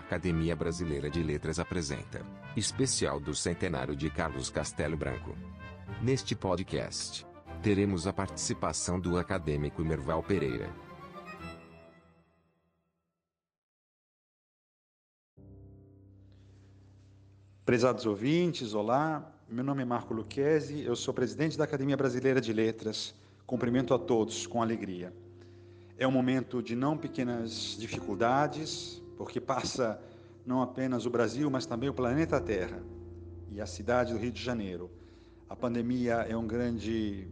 Academia Brasileira de Letras apresenta Especial do Centenário de Carlos Castelo Branco. Neste podcast, teremos a participação do acadêmico Merval Pereira. Prezados ouvintes, olá. Meu nome é Marco Luquezzi, eu sou presidente da Academia Brasileira de Letras. Cumprimento a todos com alegria. É um momento de não pequenas dificuldades, porque passa não apenas o Brasil, mas também o planeta Terra e a cidade do Rio de Janeiro. A pandemia é um grande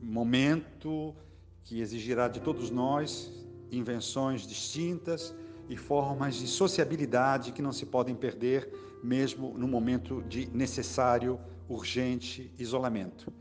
momento que exigirá de todos nós invenções distintas e formas de sociabilidade que não se podem perder, mesmo no momento de necessário, urgente isolamento.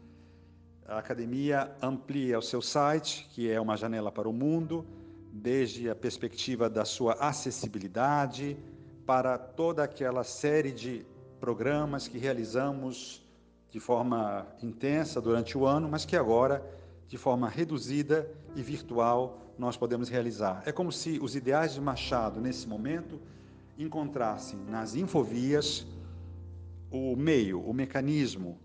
A academia amplia o seu site, que é uma janela para o mundo, desde a perspectiva da sua acessibilidade para toda aquela série de programas que realizamos de forma intensa durante o ano, mas que agora, de forma reduzida e virtual, nós podemos realizar. É como se os ideais de Machado, nesse momento, encontrassem nas infovias o meio, o mecanismo,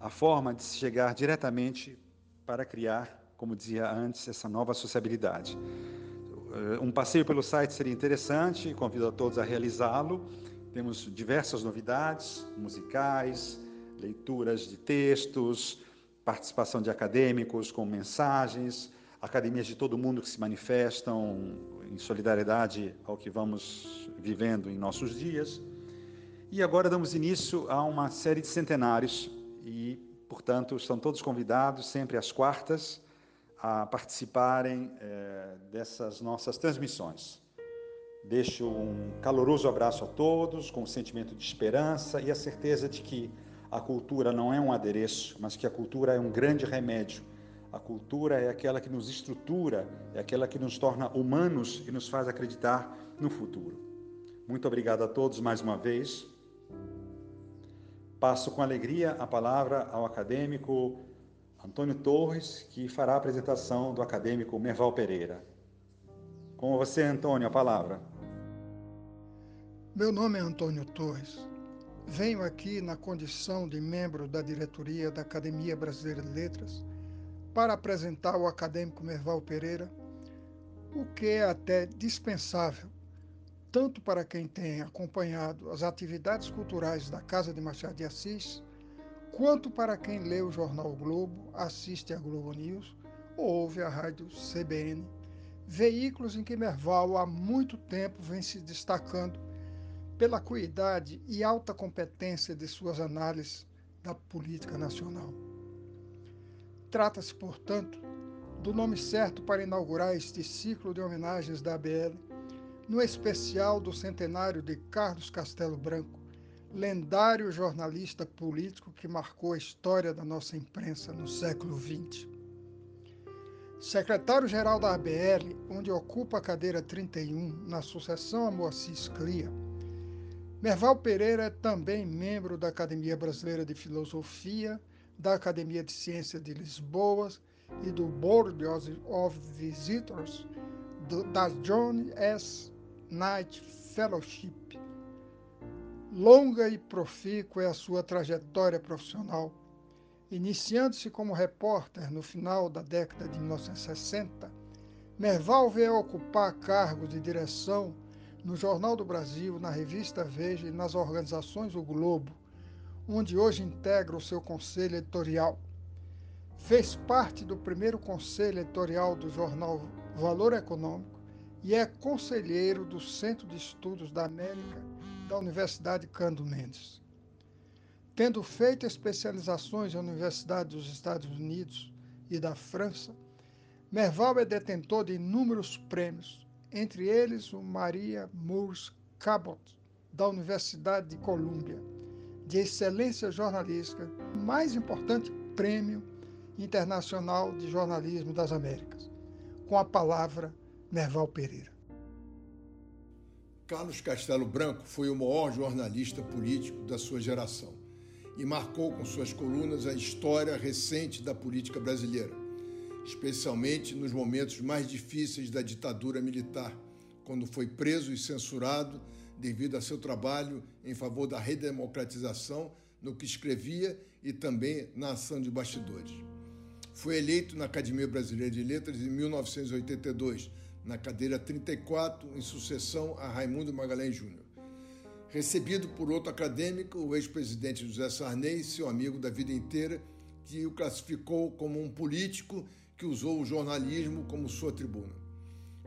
a forma de chegar diretamente para criar, como dizia antes, essa nova sociabilidade. Eh, um passeio pelo site seria interessante, convido a todos a realizá-lo. Temos diversas novidades musicais, leituras de textos, participação de acadêmicos com mensagens, academias de todo mundo que se manifestam em solidariedade ao que vamos vivendo em nossos dias. E agora damos início a uma série de centenários e, portanto, estão todos convidados sempre às quartas a participarem é, dessas nossas transmissões. Deixo um caloroso abraço a todos, com um sentimento de esperança e a certeza de que a cultura não é um adereço, mas que a cultura é um grande remédio. A cultura é aquela que nos estrutura, é aquela que nos torna humanos e nos faz acreditar no futuro. Muito obrigado a todos mais uma vez. Passo com alegria a palavra ao acadêmico Antônio Torres, que fará a apresentação do acadêmico Merval Pereira. Com você, Antônio, a palavra. Meu nome é Antônio Torres. Venho aqui na condição de membro da diretoria da Academia Brasileira de Letras para apresentar ao acadêmico Merval Pereira o que é até dispensável, tanto para quem tem acompanhado as atividades culturais da Casa de Machado de Assis, quanto para quem lê o jornal Globo, assiste a Globo News ou ouve a rádio CBN, veículos em que Merval há muito tempo vem se destacando pela cuidade e alta competência de suas análises da política nacional. Trata-se, portanto, do nome certo para inaugurar este ciclo de homenagens da ABL, no especial do centenário de Carlos Castelo Branco, lendário jornalista político que marcou a história da nossa imprensa no século XX. Secretário-geral da ABL, onde ocupa a cadeira 31 na sucessão a Moacir Clia, Merval Pereira é também membro da Academia Brasileira de Filosofia, da Academia de Ciência de Lisboa e do Board of Visitors da John S. Knight Fellowship Longa e profícua é a sua trajetória profissional. Iniciando-se como repórter no final da década de 1960, Merval veio a ocupar cargos de direção no Jornal do Brasil, na revista Veja e nas organizações O Globo, onde hoje integra o seu conselho editorial. Fez parte do primeiro conselho editorial do jornal Valor Econômico e é conselheiro do Centro de Estudos da América da Universidade Cando Mendes. Tendo feito especializações em universidades dos Estados Unidos e da França, Merval é detentor de inúmeros prêmios, entre eles o Maria Moores Cabot, da Universidade de Colômbia, de excelência jornalística, o mais importante prêmio internacional de jornalismo das Américas. Com a palavra, Merval Pereira. Carlos Castelo Branco foi o maior jornalista político da sua geração e marcou com suas colunas a história recente da política brasileira, especialmente nos momentos mais difíceis da ditadura militar, quando foi preso e censurado devido a seu trabalho em favor da redemocratização no que escrevia e também na ação de bastidores. Foi eleito na Academia Brasileira de Letras em 1982, na cadeira 34, em sucessão a Raimundo Magalhães Júnior. Recebido por outro acadêmico, o ex-presidente José Sarney, seu amigo da vida inteira, que o classificou como um político que usou o jornalismo como sua tribuna.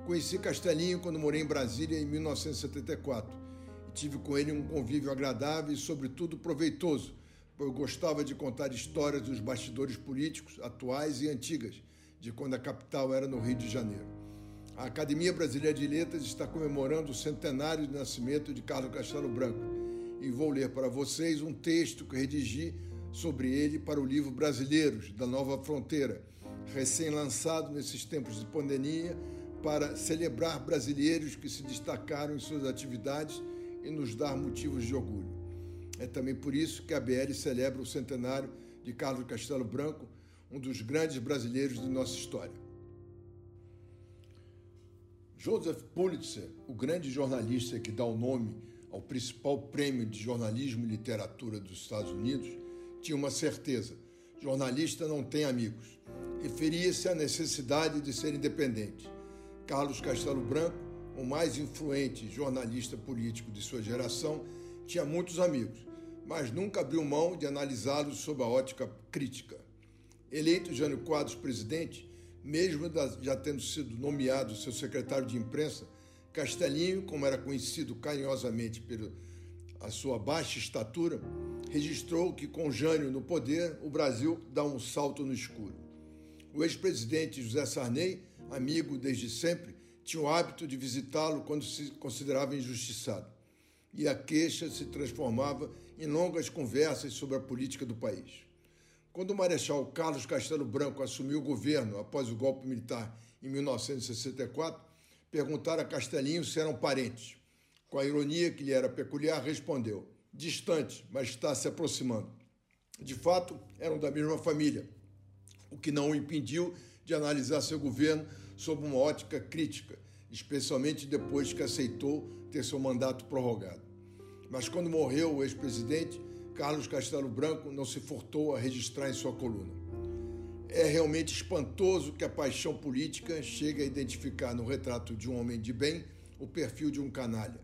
Conheci Castelinho quando morei em Brasília em 1974 e tive com ele um convívio agradável e, sobretudo, proveitoso, pois eu gostava de contar histórias dos bastidores políticos atuais e antigas, de quando a capital era no Rio de Janeiro. A Academia Brasileira de Letras está comemorando o centenário de nascimento de Carlos Castelo Branco e vou ler para vocês um texto que redigi sobre ele para o livro Brasileiros da Nova Fronteira, recém-lançado nesses tempos de pandemia para celebrar brasileiros que se destacaram em suas atividades e nos dar motivos de orgulho. É também por isso que a BL celebra o centenário de Carlos Castelo Branco, um dos grandes brasileiros de nossa história. Joseph Pulitzer, o grande jornalista que dá o nome ao principal prêmio de jornalismo e literatura dos Estados Unidos, tinha uma certeza: jornalista não tem amigos. Referia-se à necessidade de ser independente. Carlos Castelo Branco, o mais influente jornalista político de sua geração, tinha muitos amigos, mas nunca abriu mão de analisá-los sob a ótica crítica. Eleito Jânio Quadros presidente, mesmo já tendo sido nomeado seu secretário de imprensa, Castelinho, como era conhecido carinhosamente pela sua baixa estatura, registrou que com Jânio no poder, o Brasil dá um salto no escuro. O ex-presidente José Sarney, amigo desde sempre, tinha o hábito de visitá-lo quando se considerava injustiçado. E a queixa se transformava em longas conversas sobre a política do país. Quando o Marechal Carlos Castelo Branco assumiu o governo após o golpe militar em 1964, perguntaram a Castelinho se eram parentes. Com a ironia que lhe era peculiar, respondeu: distante, mas está se aproximando. De fato, eram da mesma família, o que não o impediu de analisar seu governo sob uma ótica crítica, especialmente depois que aceitou ter seu mandato prorrogado. Mas quando morreu o ex-presidente, Carlos Castelo Branco não se furtou a registrar em sua coluna. É realmente espantoso que a paixão política chegue a identificar no retrato de um homem de bem o perfil de um canalha.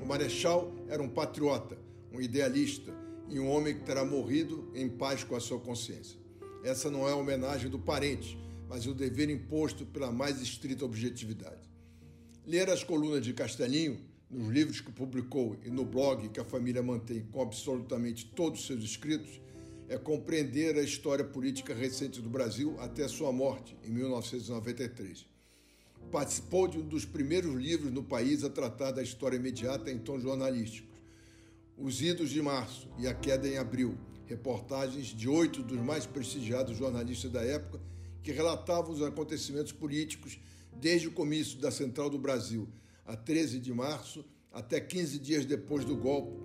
O Marechal era um patriota, um idealista e um homem que terá morrido em paz com a sua consciência. Essa não é a homenagem do parente, mas o dever imposto pela mais estrita objetividade. Ler as colunas de Castelinho, nos livros que publicou e no blog que a família mantém com absolutamente todos os seus escritos, é compreender a história política recente do Brasil até sua morte, em 1993. Participou de um dos primeiros livros no país a tratar da história imediata em tom jornalístico os Idos de Março e a Queda em Abril, reportagens de oito dos mais prestigiados jornalistas da época que relatavam os acontecimentos políticos desde o comício da Central do Brasil, a 13 de março, até 15 dias depois do golpe.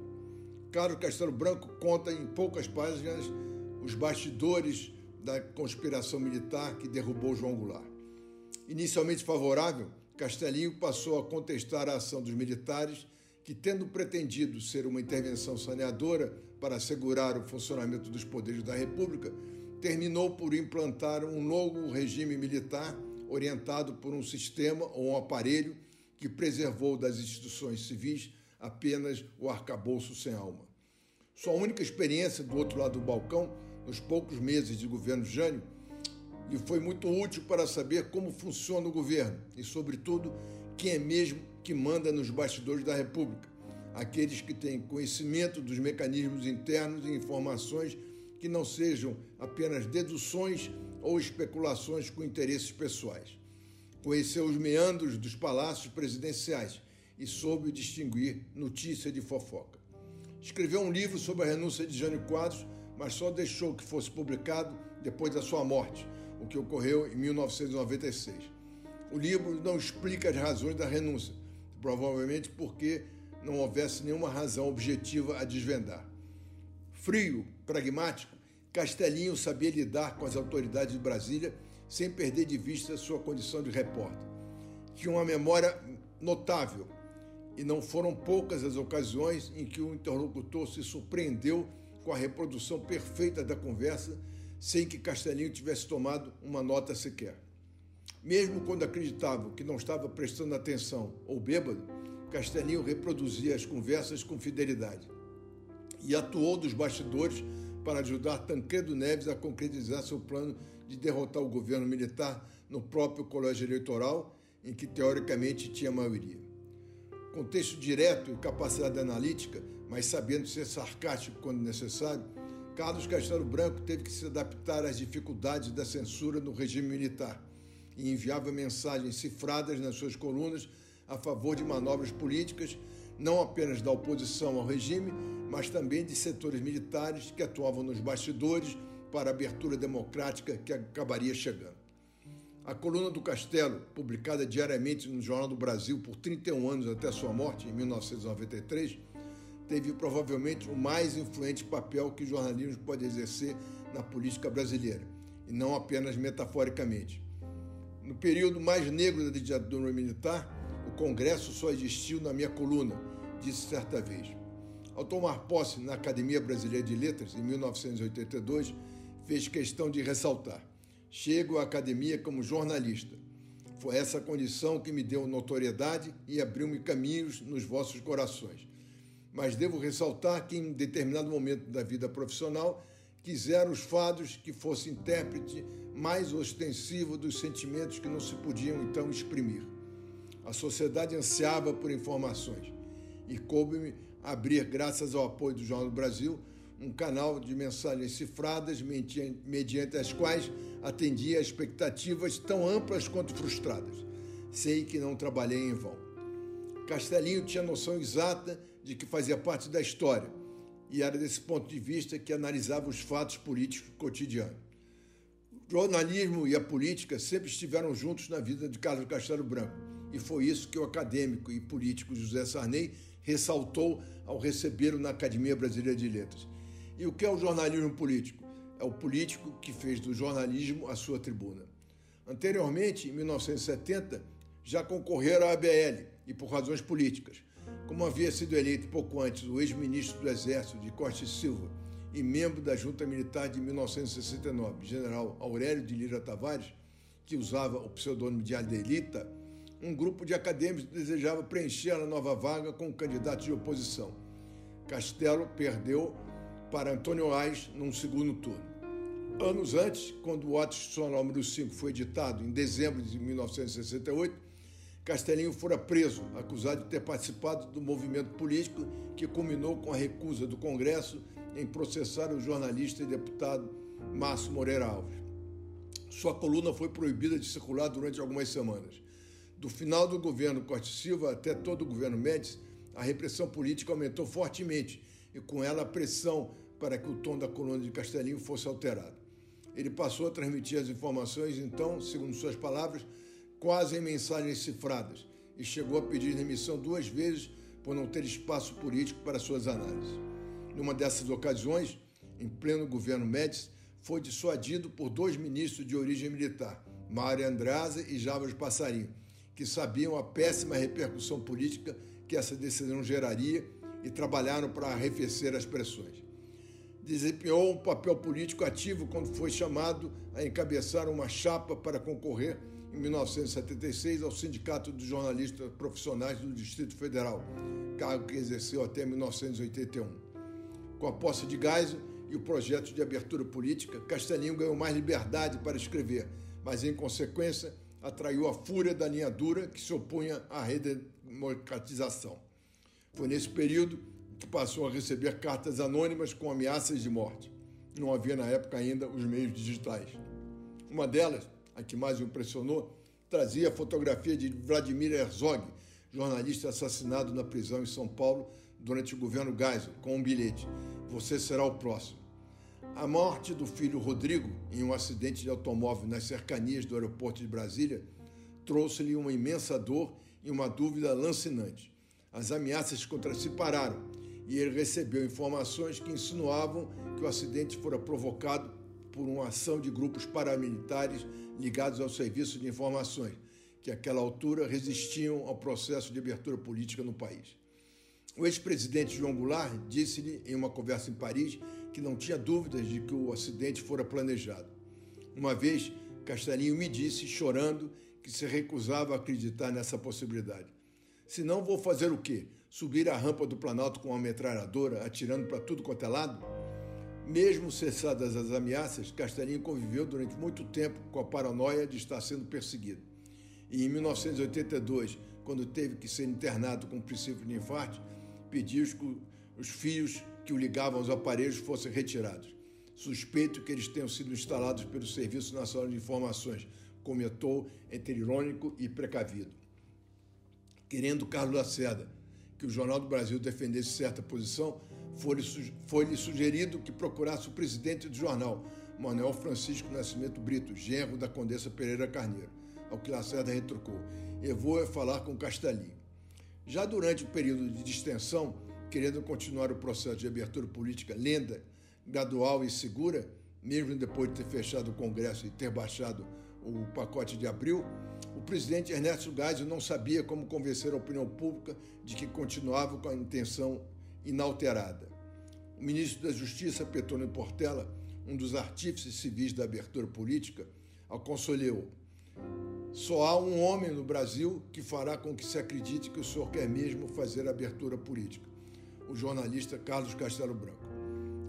Carlos Castelo Branco conta em poucas páginas os bastidores da conspiração militar que derrubou João Goulart. Inicialmente favorável, Castelinho passou a contestar a ação dos militares que, tendo pretendido ser uma intervenção saneadora para assegurar o funcionamento dos poderes da República, terminou por implantar um novo regime militar orientado por um sistema ou um aparelho que preservou das instituições civis apenas o arcabouço sem alma. Sua única experiência do outro lado do balcão, nos poucos meses de governo Jânio, lhe foi muito útil para saber como funciona o governo e, sobretudo, quem é mesmo que manda nos bastidores da República, aqueles que têm conhecimento dos mecanismos internos e informações que não sejam apenas deduções ou especulações com interesses pessoais. Conheceu os meandros dos palácios presidenciais e soube distinguir notícia de fofoca. Escreveu um livro sobre a renúncia de Jânio Quadros, mas só deixou que fosse publicado depois da sua morte, o que ocorreu em 1996. O livro não explica as razões da renúncia, provavelmente porque não houvesse nenhuma razão objetiva a desvendar. Frio, pragmático, Castelinho sabia lidar com as autoridades de Brasília sem perder de vista sua condição de repórter. Tinha uma memória notável, e não foram poucas as ocasiões em que o interlocutor se surpreendeu com a reprodução perfeita da conversa, sem que Castelinho tivesse tomado uma nota sequer. Mesmo quando acreditava que não estava prestando atenção ou bêbado, Castelinho reproduzia as conversas com fidelidade e atuou dos bastidores para ajudar Tancredo Neves a concretizar seu plano de derrotar o governo militar no próprio colégio eleitoral, em que teoricamente tinha maioria. Com texto direto e capacidade analítica, mas sabendo ser sarcástico quando necessário, Carlos Castelo Branco teve que se adaptar às dificuldades da censura no regime militar e enviava mensagens cifradas nas suas colunas a favor de manobras políticas, não apenas da oposição ao regime, mas também de setores militares que atuavam nos bastidores para a abertura democrática que acabaria chegando. A coluna do Castelo, publicada diariamente no Jornal do Brasil por 31 anos até sua morte, em 1993, teve provavelmente o mais influente papel que jornalismo pode exercer na política brasileira, e não apenas metaforicamente. No período mais negro da ditadura militar, o Congresso só existiu na minha coluna, disse certa vez. Ao tomar posse na Academia Brasileira de Letras, em 1982, fez questão de ressaltar: chego à academia como jornalista. Foi essa condição que me deu notoriedade e abriu-me caminhos nos vossos corações. Mas devo ressaltar que, em determinado momento da vida profissional, quiseram os fados que fosse intérprete mais ostensivo dos sentimentos que não se podiam então exprimir. A sociedade ansiava por informações e coube-me abrir, graças ao apoio do Jornal do Brasil, um canal de mensagens cifradas mediante as quais atendia a expectativas tão amplas quanto frustradas. Sei que não trabalhei em vão. Castelinho tinha noção exata de que fazia parte da história e era desse ponto de vista que analisava os fatos políticos cotidianos. O jornalismo e a política sempre estiveram juntos na vida de Carlos Castelo Branco e foi isso que o acadêmico e político José Sarney ressaltou ao recebê-lo na Academia Brasileira de Letras. E o que é o jornalismo político? É o político que fez do jornalismo a sua tribuna. Anteriormente, em 1970, já concorreram à ABL e por razões políticas. Como havia sido eleito pouco antes o ex-ministro do Exército de Costa e Silva e membro da Junta Militar de 1969, general Aurélio de Lira Tavares, que usava o pseudônimo de Adelita, um grupo de acadêmicos desejava preencher a nova vaga com um candidato de oposição. Castelo perdeu para Antônio Ais num segundo turno. Anos antes, quando o Ato Institucional número 5 foi editado, em dezembro de 1968, Castelinho fora preso, acusado de ter participado do movimento político que culminou com a recusa do Congresso em processar o jornalista e deputado Márcio Moreira Alves. Sua coluna foi proibida de circular durante algumas semanas. Do final do governo Costa Silva até todo o governo Médici, a repressão política aumentou fortemente e com ela a pressão para que o tom da coluna de Castelinho fosse alterado. Ele passou a transmitir as informações, então, segundo suas palavras, quase em mensagens cifradas e chegou a pedir demissão duas vezes por não ter espaço político para suas análises. Numa dessas ocasiões, em pleno governo Médici, foi dissuadido por dois ministros de origem militar, Mário Andraza e Javas Passarinho, que sabiam a péssima repercussão política que essa decisão geraria e trabalharam para arrefecer as pressões. Desempenhou um papel político ativo quando foi chamado a encabeçar uma chapa para concorrer em 1976 ao Sindicato dos Jornalistas Profissionais do Distrito Federal, cargo que exerceu até 1981. Com a posse de Geisel e o projeto de abertura política, Castelinho ganhou mais liberdade para escrever, mas, em consequência, atraiu a fúria da linha dura que se opunha à redemocratização. Foi nesse período que passou a receber cartas anônimas com ameaças de morte. Não havia na época ainda os meios digitais. Uma delas, a que mais o impressionou, trazia a fotografia de Vladimir Herzog, jornalista assassinado na prisão em São Paulo durante o governo Geisel, com um bilhete: Você será o próximo. A morte do filho Rodrigo, em um acidente de automóvel nas cercanias do aeroporto de Brasília, trouxe-lhe uma imensa dor e uma dúvida lancinante. As ameaças contra si pararam e ele recebeu informações que insinuavam que o acidente fora provocado por uma ação de grupos paramilitares ligados ao Serviço de Informações, que àquela altura resistiam ao processo de abertura política no país. O ex-presidente João Goulart disse-lhe em uma conversa em Paris que não tinha dúvidas de que o acidente fora planejado. Uma vez, Castelinho me disse, chorando, que se recusava a acreditar nessa possibilidade. Se não, vou fazer o quê? Subir a rampa do Planalto com uma metralhadora, atirando para tudo quanto é lado? Mesmo cessadas as ameaças, Castelinho conviveu durante muito tempo com a paranoia de estar sendo perseguido. E em 1982, quando teve que ser internado com princípio de infarto, pediu que os fios que o ligavam aos aparelhos fossem retirados. Suspeito que eles tenham sido instalados pelo Serviço Nacional de Informações, comentou entre irônico e precavido. Querendo Carlos Lacerda que o Jornal do Brasil defendesse certa posição, foi-lhe sugerido que procurasse o presidente do jornal, Manuel Francisco Nascimento Brito, genro da Condessa Pereira Carneiro, ao que Lacerda retrucou: Eu vou falar com Castelinho. Já durante o período de distensão, querendo continuar o processo de abertura política lenta, gradual e segura, mesmo depois de ter fechado o Congresso e ter baixado o pacote de abril, o presidente Ernesto Geisel não sabia como convencer a opinião pública de que continuava com a intenção inalterada. O ministro da Justiça, Petrônio Portela, um dos artífices civis da abertura política, aconselhou: só há um homem no Brasil que fará com que se acredite que o senhor quer mesmo fazer abertura política. O jornalista Carlos Castelo Branco.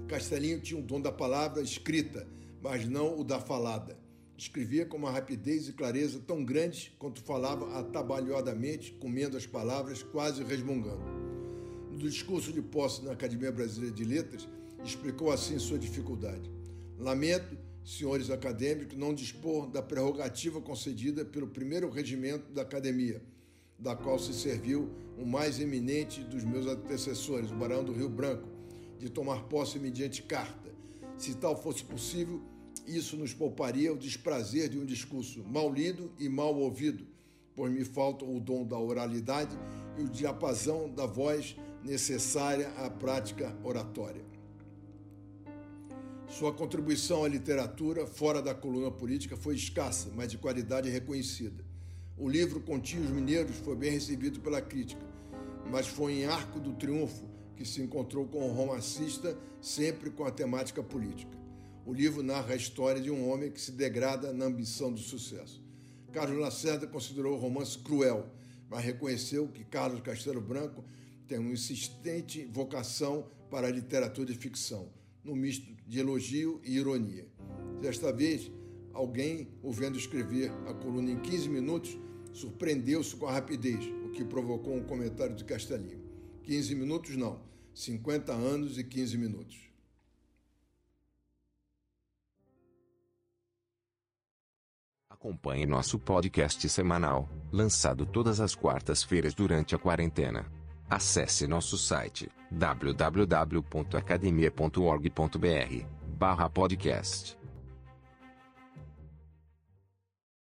Castelinho tinha o dom da palavra escrita, mas não o da falada. Escrevia com uma rapidez e clareza tão grandes quanto falava atabalhoadamente, comendo as palavras, quase resmungando. No discurso de posse na Academia Brasileira de Letras, explicou assim sua dificuldade. Lamento, senhores acadêmicos, não dispor da prerrogativa concedida pelo primeiro regimento da Academia, da qual se serviu o mais eminente dos meus antecessores, o Barão do Rio Branco, de tomar posse mediante carta. Se tal fosse possível, isso nos pouparia o desprazer de um discurso mal lido e mal ouvido, pois me falta o dom da oralidade e o diapasão da voz necessária à prática oratória. Sua contribuição à literatura, fora da coluna política, foi escassa, mas de qualidade reconhecida. O livro Contínuos Mineiros foi bem recebido pela crítica, mas foi em Arco do Triunfo que se encontrou com o romancista, sempre com a temática política. O livro narra a história de um homem que se degrada na ambição do sucesso. Carlos Lacerda considerou o romance cruel, mas reconheceu que Carlos Castelo Branco tem uma insistente vocação para a literatura de ficção, no misto de elogio e ironia. Desta vez, alguém, o vendo escrever a coluna em 15 minutos, surpreendeu-se com a rapidez, o que provocou um comentário de Castelinho. 15 minutos não, 50 anos e 15 minutos. Acompanhe nosso podcast semanal, lançado todas as quartas-feiras durante a quarentena. Acesse nosso site www.academia.org.br/podcast